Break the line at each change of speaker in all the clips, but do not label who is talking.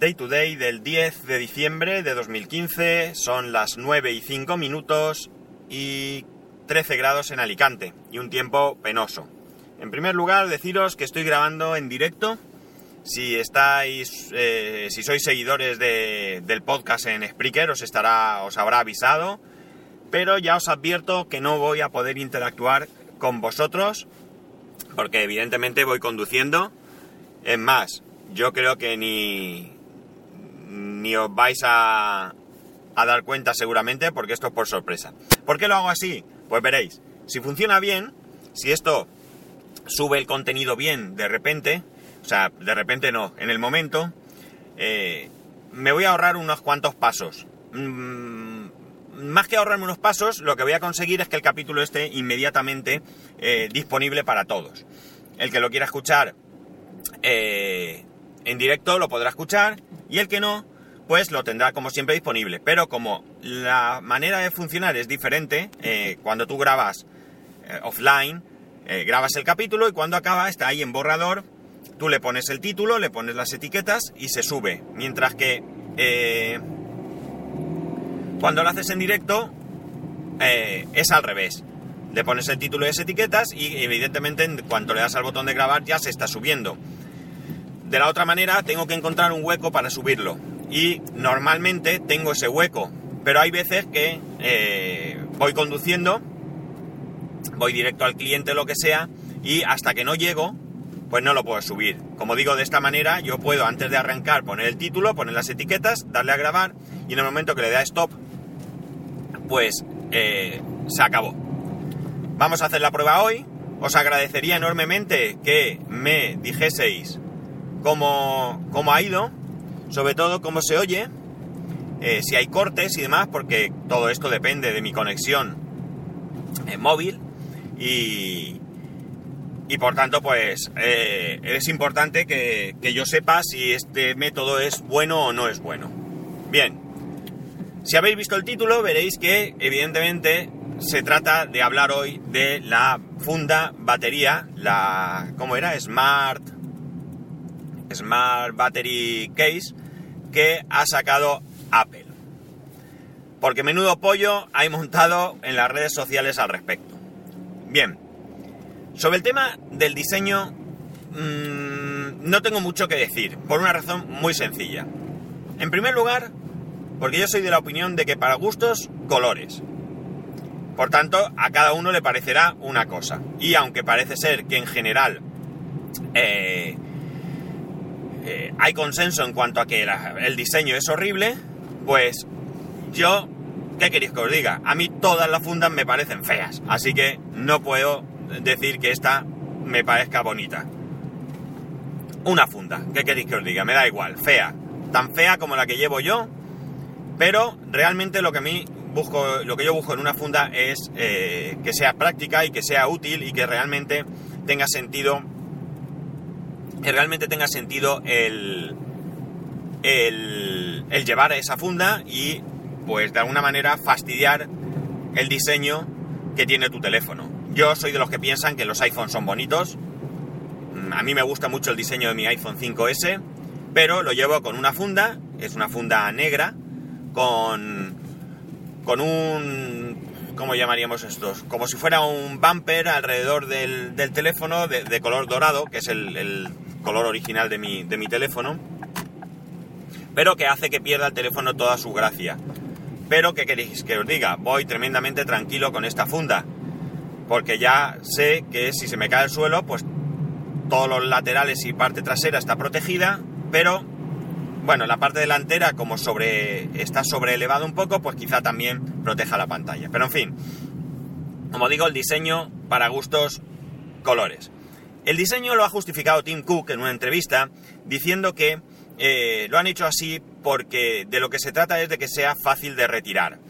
Day to Day del 10 de diciembre de 2015, son las 9 y 5 minutos y 13 grados en Alicante y un tiempo penoso. En primer lugar, deciros que estoy grabando en directo. Si estáis, eh, si sois seguidores del podcast en Spreaker, os estará, os habrá avisado. Pero ya os advierto que no voy a poder interactuar con vosotros, porque evidentemente voy conduciendo. Es más, yo creo que ni, ni os vais a, dar cuenta seguramente, porque esto es por sorpresa. ¿Por qué lo hago así? Pues veréis, si funciona bien, si esto sube el contenido bien de repente, o sea, de repente no, en el momento, eh, me voy a ahorrar unos cuantos pasos. Mm, más que ahorrarme unos pasos, lo que voy a conseguir es que el capítulo esté inmediatamente eh, disponible para todos. El que lo quiera escuchar eh, en directo lo podrá escuchar y el que no, pues lo tendrá como siempre disponible. Pero como la manera de funcionar es diferente, cuando tú grabas offline, eh, grabas el capítulo y cuando acaba está ahí en borrador, tú le pones el título, le pones las etiquetas y se sube. Mientras que eh, cuando lo haces en directo eh, es al revés. Le pones el título y las etiquetas y evidentemente en cuanto le das al botón de grabar ya se está subiendo. De la otra manera tengo que encontrar un hueco para subirlo. Y normalmente tengo ese hueco. Pero hay veces que voy conduciendo voy directo al cliente, lo que sea, y hasta que no llego, pues no lo puedo subir. Como digo, de esta manera yo puedo antes de arrancar poner el título, poner las etiquetas, darle a grabar y en el momento que le da stop, pues eh, se acabó. Vamos a hacer la prueba hoy. Os agradecería enormemente que me dijeseis cómo, cómo ha ido, sobre todo cómo se oye, eh, si hay cortes y demás, porque todo esto depende de mi conexión en móvil y, y por tanto, pues eh, es importante que, yo sepa si este método es bueno o no es bueno. Bien, si habéis visto el título, veréis que evidentemente se trata de hablar hoy de la funda batería, la, ¿cómo era? Smart, Smart Battery Case, que ha sacado Apple. Porque menudo pollo hay montado en las redes sociales al respecto. Bien, sobre el tema del diseño mmm, no tengo mucho que decir, por una razón muy sencilla. En primer lugar, porque yo soy de la opinión de que para gustos, colores. Por tanto, a cada uno le parecerá una cosa. Y aunque parece ser que en general eh, eh, hay consenso en cuanto a que el diseño es horrible, pues yo ¿Qué queréis que os diga? A mí todas las fundas me parecen feas, así que no puedo decir que esta me parezca bonita. Una funda, ¿qué queréis que os diga? Me da igual, fea, tan fea como la que llevo yo, pero realmente lo que a mí busco, lo que yo busco en una funda es eh, que sea práctica y que sea útil y que realmente tenga sentido, que realmente tenga sentido el, el, el llevar esa funda y pues de alguna manera fastidiar el diseño que tiene tu teléfono. Yo soy de los que piensan que los iPhones son bonitos. Mm, a mí me gusta mucho el diseño de mi iPhone 5S, pero lo llevo con una funda, es una funda negra, con, con un... ¿Cómo llamaríamos estos? Como si fuera un bumper alrededor del, teléfono de, color dorado, que es el, color original de mi, de mi teléfono, pero que hace que pierda el teléfono toda su gracia. Pero, ¿qué queréis que os diga? Voy tremendamente tranquilo con esta funda. Porque ya sé que si se me cae el suelo, pues todos los laterales y parte trasera está protegida. Pero, bueno, la parte delantera, como sobre está sobre elevado un poco, pues quizá también proteja la pantalla. Pero en fin, como digo, el diseño para gustos colores. El diseño lo ha justificado Tim Cook en una entrevista diciendo que eh, lo han hecho así porque de lo que se trata es de que sea fácil de retirar.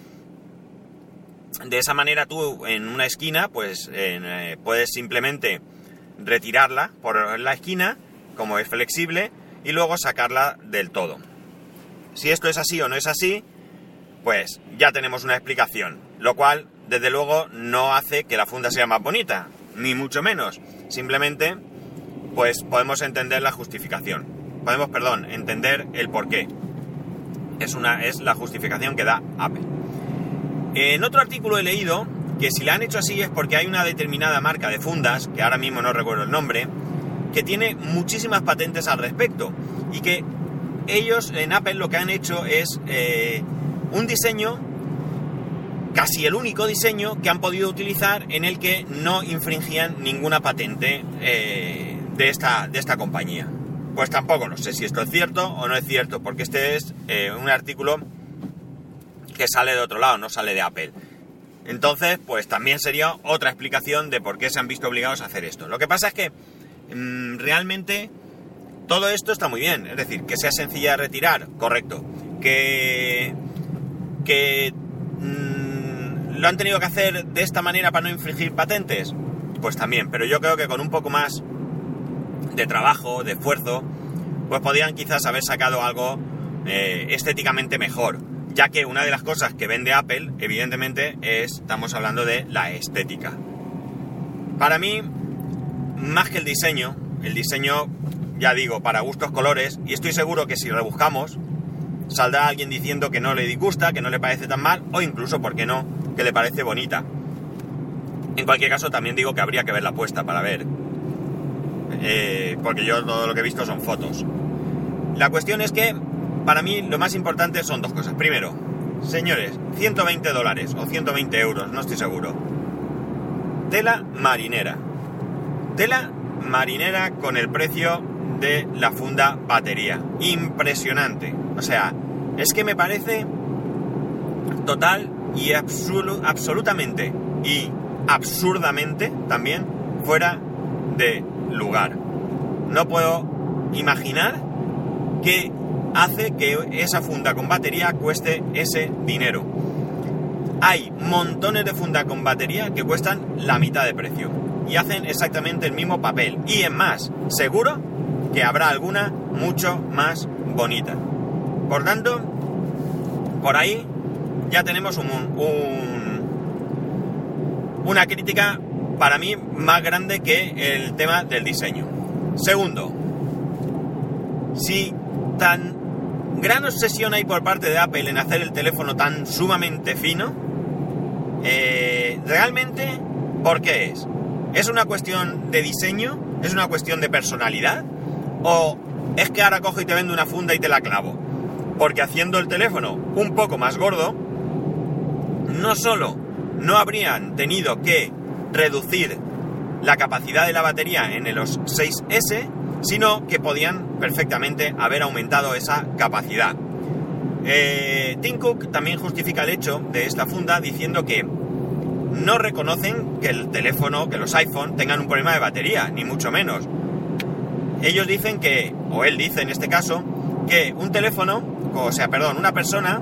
De esa manera tú en una esquina pues eh, puedes simplemente retirarla por la esquina, como es flexible, y luego sacarla del todo. Si esto es así o no es así, pues ya tenemos una explicación, lo cual desde luego no hace que la funda sea más bonita, ni mucho menos. Simplemente pues podemos entender la justificación. podemos, perdón, entender el por qué. Es, una, es la justificación que da Apple. En otro artículo he leído que si la han hecho así es porque hay una determinada marca de fundas, que ahora mismo no recuerdo el nombre, que tiene muchísimas patentes al respecto y que ellos en Apple lo que han hecho es eh, un diseño, casi el único diseño que han podido utilizar en el que no infringían ninguna patente eh, de, esta, de esta compañía. Pues tampoco no sé si esto es cierto o no es cierto, porque este es eh, un artículo que sale de otro lado, no sale de Apple. Entonces, pues también sería otra explicación de por qué se han visto obligados a hacer esto. Lo que pasa es que mm, realmente todo esto está muy bien, es decir, que sea sencilla de retirar, correcto. Que, que mm, lo han tenido que hacer de esta manera para no infringir patentes, pues también, pero yo creo que con un poco más de trabajo, de esfuerzo, pues podrían quizás haber sacado algo eh, estéticamente mejor, ya que una de las cosas que vende Apple, evidentemente, es, estamos hablando de la estética. Para mí, más que el diseño, el diseño ya digo, para gustos colores, y estoy seguro que si rebuscamos, saldrá alguien diciendo que no le disgusta, que no le parece tan mal, o incluso, ¿por qué no?, que le parece bonita. En cualquier caso, también digo que habría que ver la puesta para ver. Eh, porque yo todo lo que he visto son fotos. La cuestión es que, para mí, lo más importante son dos cosas. Primero, señores, 120 dólares o 120 euros, no estoy seguro. Tela marinera. Tela marinera con el precio de la funda batería. Impresionante. O sea, es que me parece total y absolutamente y absurdamente también fuera de lugar. No puedo imaginar qué hace que esa funda con batería cueste ese dinero. Hay montones de funda con batería que cuestan la mitad de precio y hacen exactamente el mismo papel. Y en más, seguro que habrá alguna mucho más bonita. Por tanto, por ahí ya tenemos un, una crítica para mí más grande que el tema del diseño. Segundo, si tan gran obsesión hay por parte de Apple en hacer el teléfono tan sumamente fino, eh, realmente, ¿por qué es? ¿Es una cuestión de diseño? ¿Es una cuestión de personalidad? O es que ahora cojo y te vendo una funda y te la clavo. Porque haciendo el teléfono un poco más gordo, no solo no habrían tenido que reducir la capacidad de la batería en los 6S, sino que podían perfectamente haber aumentado esa capacidad. Eh, Tim Cook también justifica el hecho de esta funda diciendo que no reconocen que el teléfono, que los iPhone tengan un problema de batería, ni mucho menos ellos dicen que, o él dice en este caso, que un teléfono, o sea, perdón, una persona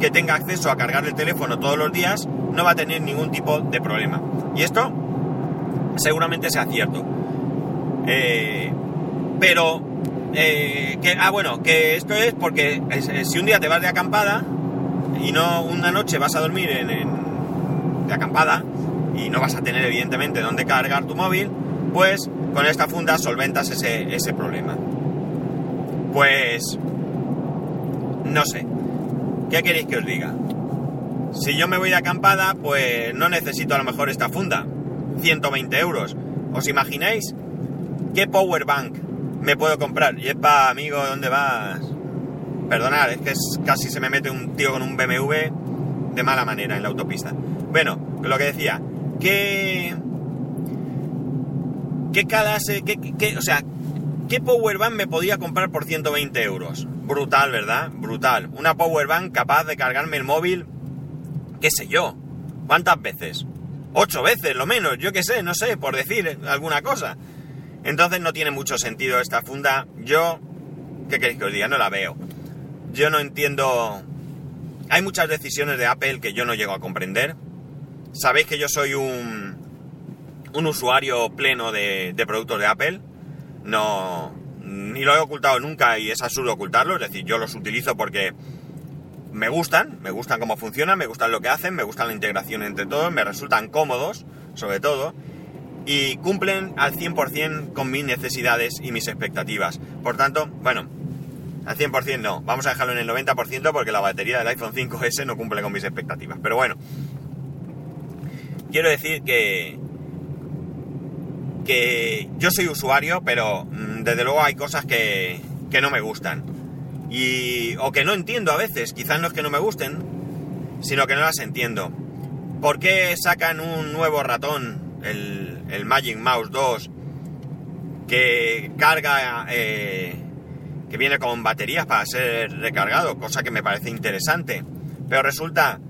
que tenga acceso a cargar el teléfono todos los días no va a tener ningún tipo de problema. Y esto seguramente sea cierto. Eh, pero, eh, que, ah, bueno, que esto es porque si un día te vas de acampada y no una noche vas a dormir en, de acampada y no vas a tener evidentemente dónde cargar tu móvil, pues con esta funda solventas ese, ese problema. Pues... No sé. ¿Qué queréis que os diga? Si yo me voy de acampada, pues no necesito a lo mejor esta funda. 120 euros. ¿Os imagináis qué power bank me puedo comprar? Y es para, amigo, ¿dónde vas? Perdonad, es que casi se me mete un tío con un BMW de mala manera en la autopista. Bueno, lo que decía, ¿qué, ¿Qué clase, qué, qué, o sea, qué powerbank me podía comprar por 120 euros? Brutal, ¿verdad? Brutal. Una powerbank capaz de cargarme el móvil, qué sé yo, ¿cuántas veces? Ocho veces, lo menos, yo qué sé, no sé, por decir alguna cosa. Entonces no tiene mucho sentido esta funda. Yo, ¿qué queréis que os diga? No la veo. Yo no entiendo... Hay muchas decisiones de Apple que yo no llego a comprender. Sabéis que yo soy un un usuario pleno de, productos de Apple. No, ni lo he ocultado nunca y es absurdo ocultarlo. Es decir, yo los utilizo porque me gustan, me gustan cómo funcionan, me gustan lo que hacen, me gustan la integración entre todos, me resultan cómodos, sobre todo, y cumplen al 100% con mis necesidades y mis expectativas. Por tanto, bueno, Al 100% no, vamos a dejarlo en el 90% porque la batería del iPhone 5S no cumple con mis expectativas. Pero bueno, quiero decir que, que yo soy usuario, pero mm, desde luego hay cosas que, que no me gustan. Y, o que no entiendo a veces, quizás no es que no me gusten, sino que no las entiendo. ¿Por qué sacan un nuevo ratón, el, el Magic Mouse 2, que carga, eh, que viene con baterías para ser recargado, cosa que me parece interesante? Pero resulta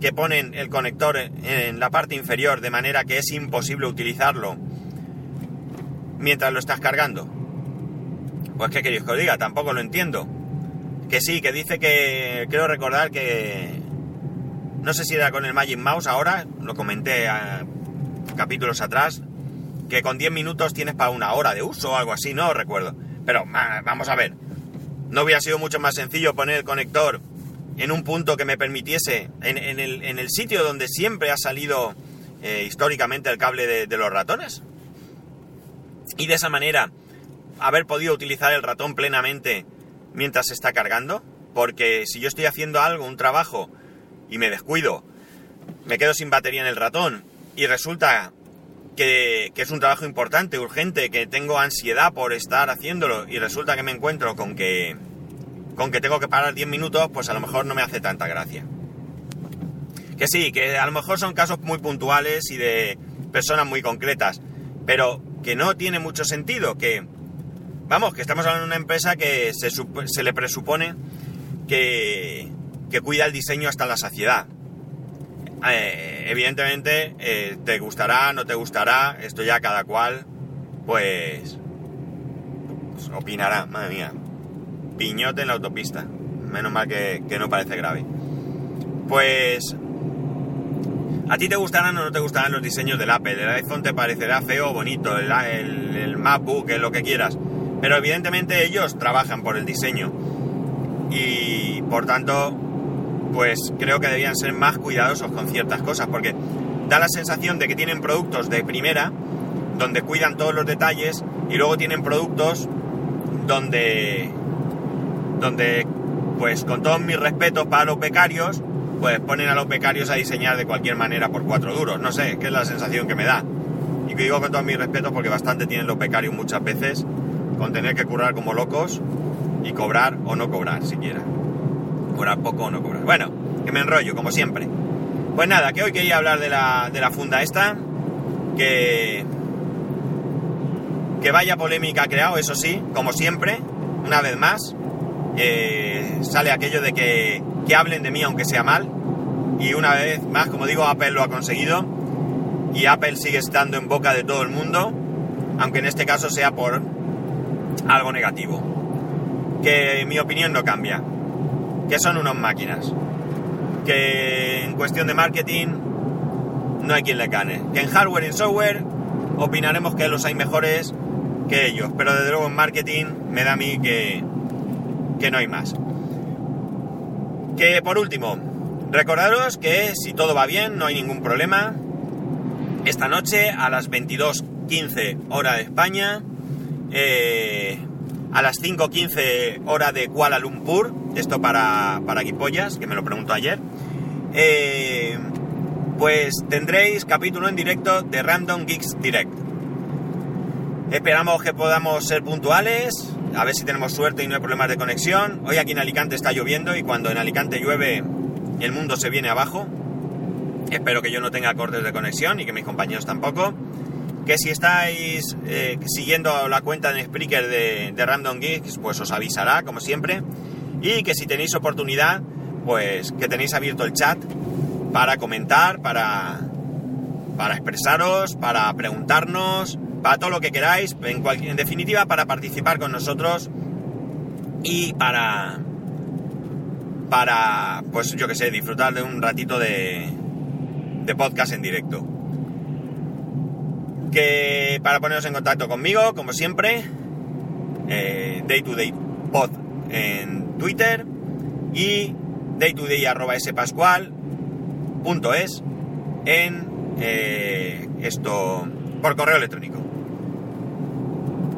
que ponen el conector en la parte inferior de manera que es imposible utilizarlo mientras lo estás cargando. Pues qué queréis que os diga, tampoco lo entiendo. Que sí, que dice que creo recordar que no sé si era con el Magic Mouse ahora, lo comenté capítulos atrás, que con 10 minutos tienes para una hora de uso o algo así, no recuerdo. Pero vamos a ver, no hubiera sido mucho más sencillo poner el conector en un punto que me permitiese, en, el, sitio donde siempre ha salido eh, históricamente el cable de los ratones. Y de esa manera haber podido utilizar el ratón plenamente mientras se está cargando. Porque si yo estoy haciendo algo, un trabajo, y me descuido, me quedo sin batería en el ratón y resulta que, es un trabajo importante, urgente, que tengo ansiedad por estar haciéndolo y resulta que me encuentro con que, con que tengo que parar 10 minutos, pues a lo mejor no me hace tanta gracia. Que sí, que a lo mejor son casos muy puntuales y de personas muy concretas, pero que no tiene mucho sentido, que, vamos, que estamos hablando de una empresa que se, se le presupone que, que cuida el diseño hasta la saciedad. Eh, evidentemente, eh, te gustará, no te gustará, esto ya cada cual, pues, pues, opinará, madre mía. Piñote en la autopista. Menos mal que, no parece grave. Pues, ¿A ti te gustarán o no te gustarán los diseños del Apple? El iPhone te parecerá feo o bonito, el, el, el MacBook, lo que quieras. Pero evidentemente ellos trabajan por el diseño. Y por tanto, pues creo que debían ser más cuidadosos con ciertas cosas, porque da la sensación de que tienen productos de primera, donde cuidan todos los detalles, y luego tienen productos donde, donde, pues con todos mis respetos para los becarios, pues ponen a los becarios a diseñar de cualquier manera por cuatro duros. No sé, que es la sensación que me da. Y que digo con todos mis respetos porque bastante tienen los becarios muchas veces con tener que currar como locos y cobrar o no cobrar siquiera cobrar poco o no cobrar. Bueno, que me enrollo, como siempre. Pues nada, que hoy quería hablar de la, de la funda esta, que, que vaya polémica ha creado, eso sí, como siempre, una vez más, eh, sale aquello de que, que hablen de mí aunque sea mal, y una vez más, como digo, Apple lo ha conseguido, y Apple sigue estando en boca de todo el mundo, aunque en este caso sea por algo negativo. Que mi opinión no cambia que son unos máquinas. Que en cuestión de marketing no hay quien le gane. Que en hardware y en software opinaremos que los hay mejores que ellos. Pero desde luego en marketing me da a mí que, que no hay más. Que por último, recordaros que si todo va bien, no hay ningún problema. Esta noche a las 22.15 hora de España, eh, a las 5.15 hora de Kuala Lumpur, esto para, para Guipollas, que me lo preguntó ayer, eh, pues tendréis capítulo en directo de Random Geeks Direct. Esperamos que podamos ser puntuales, a ver si tenemos suerte y no hay problemas de conexión. Hoy aquí en Alicante está lloviendo y cuando en Alicante llueve el mundo se viene abajo. Espero que yo no tenga cortes de conexión y que mis compañeros tampoco que si estáis eh, siguiendo la cuenta de Spreaker de, de, Random Geeks, pues os avisará, como siempre. Y que si tenéis oportunidad, pues que tenéis abierto el chat para comentar, para, para expresaros, para preguntarnos, para todo lo que queráis, en, definitiva, para participar con nosotros y para, para, pues yo que sé, disfrutar de un ratito de, podcast en directo que para poneros en contacto conmigo, como siempre, eh, day to day pod en Twitter y day to day arroba punto es en eh, esto por correo electrónico.